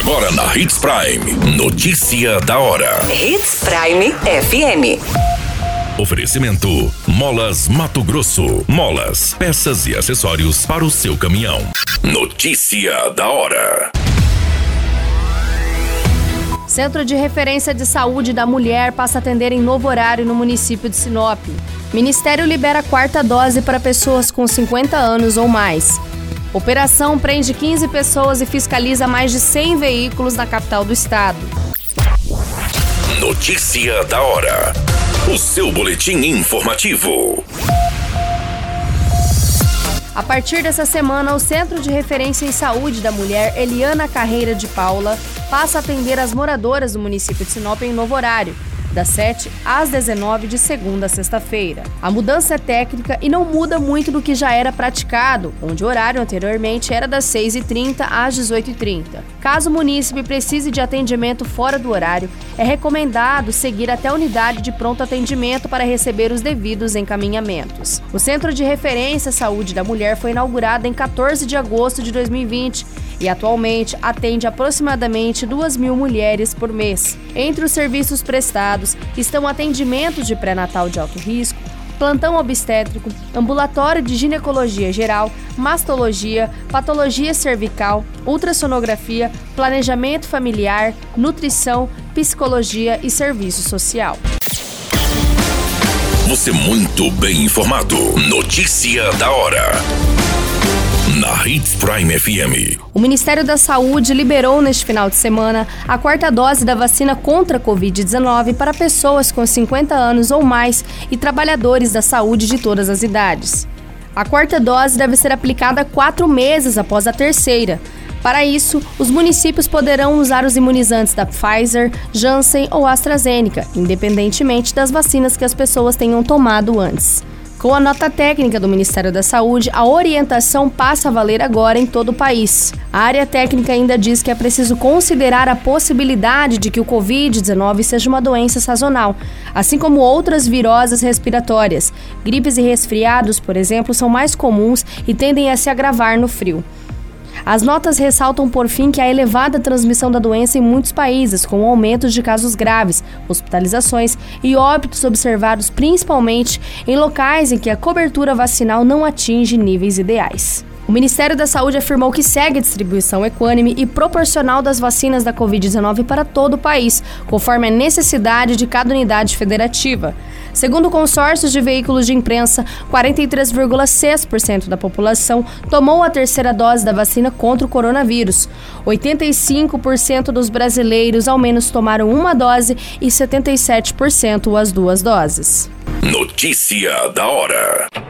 Agora na Hits Prime. Notícia da hora. Hits Prime FM. Oferecimento: Molas Mato Grosso. Molas, peças e acessórios para o seu caminhão. Notícia da hora. Centro de Referência de Saúde da Mulher passa a atender em novo horário no município de Sinop. Ministério libera quarta dose para pessoas com 50 anos ou mais. Operação prende 15 pessoas e fiscaliza mais de 100 veículos na capital do estado. Notícia da hora. O seu boletim informativo. A partir dessa semana, o Centro de Referência em Saúde da Mulher Eliana Carreira de Paula passa a atender as moradoras do município de Sinop em novo horário das 7 às 19 de segunda a sexta-feira. A mudança é técnica e não muda muito do que já era praticado, onde o horário anteriormente era das 6h30 às 18h30. Caso o munícipe precise de atendimento fora do horário, é recomendado seguir até a unidade de pronto atendimento para receber os devidos encaminhamentos. O Centro de Referência Saúde da Mulher foi inaugurado em 14 de agosto de 2020 e atualmente atende aproximadamente 2 mil mulheres por mês. Entre os serviços prestados estão atendimento de pré-natal de alto risco, plantão obstétrico, ambulatório de ginecologia geral, mastologia, patologia cervical, ultrassonografia, planejamento familiar, nutrição, psicologia e serviço social. Você muito bem informado. Notícia da hora Hits Prime FM. O Ministério da Saúde liberou neste final de semana a quarta dose da vacina contra a Covid-19 para pessoas com 50 anos ou mais e trabalhadores da saúde de todas as idades. A quarta dose deve ser aplicada quatro meses após a terceira. Para isso, os municípios poderão usar os imunizantes da Pfizer, Janssen ou AstraZeneca, independentemente das vacinas que as pessoas tenham tomado antes. Com a nota técnica do Ministério da Saúde, a orientação passa a valer agora em todo o país. A área técnica ainda diz que é preciso considerar a possibilidade de que o Covid-19 seja uma doença sazonal, assim como outras viroses respiratórias. Gripes e resfriados, por exemplo, são mais comuns e tendem a se agravar no frio. As notas ressaltam, por fim, que há elevada transmissão da doença em muitos países, com aumentos de casos graves, hospitalizações e óbitos observados principalmente em locais em que a cobertura vacinal não atinge níveis ideais. O Ministério da Saúde afirmou que segue a distribuição equânime e proporcional das vacinas da Covid-19 para todo o país, conforme a necessidade de cada unidade federativa. Segundo consórcios de veículos de imprensa, 43,6% da população tomou a terceira dose da vacina contra o coronavírus. 85% dos brasileiros ao menos tomaram uma dose e 77% as duas doses. Notícia da hora.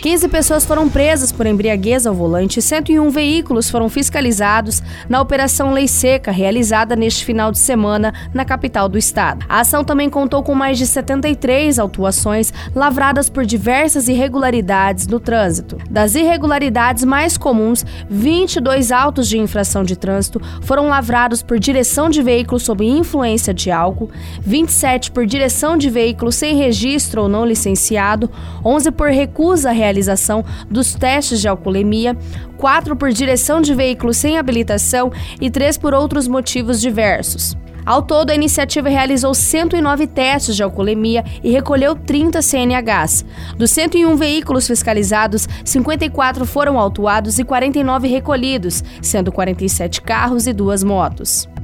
15 pessoas foram presas por embriaguez ao volante e 101 veículos foram fiscalizados na Operação Lei Seca, realizada neste final de semana na capital do estado. A ação também contou com mais de 73 autuações lavradas por diversas irregularidades no trânsito. Das irregularidades mais comuns, 22 autos de infração de trânsito foram lavrados por direção de veículo sob influência de álcool, 27 por direção de veículo sem registro ou não licenciado 11 por recusa à realização dos testes de alcoolemia, 4 por direção de veículo sem habilitação e 3 por outros motivos diversos. Ao todo, a iniciativa realizou 109 testes de alcoolemia e recolheu 30 CNHs. Dos 101 veículos fiscalizados, 54 foram autuados e 49 recolhidos, sendo 47 carros e duas motos.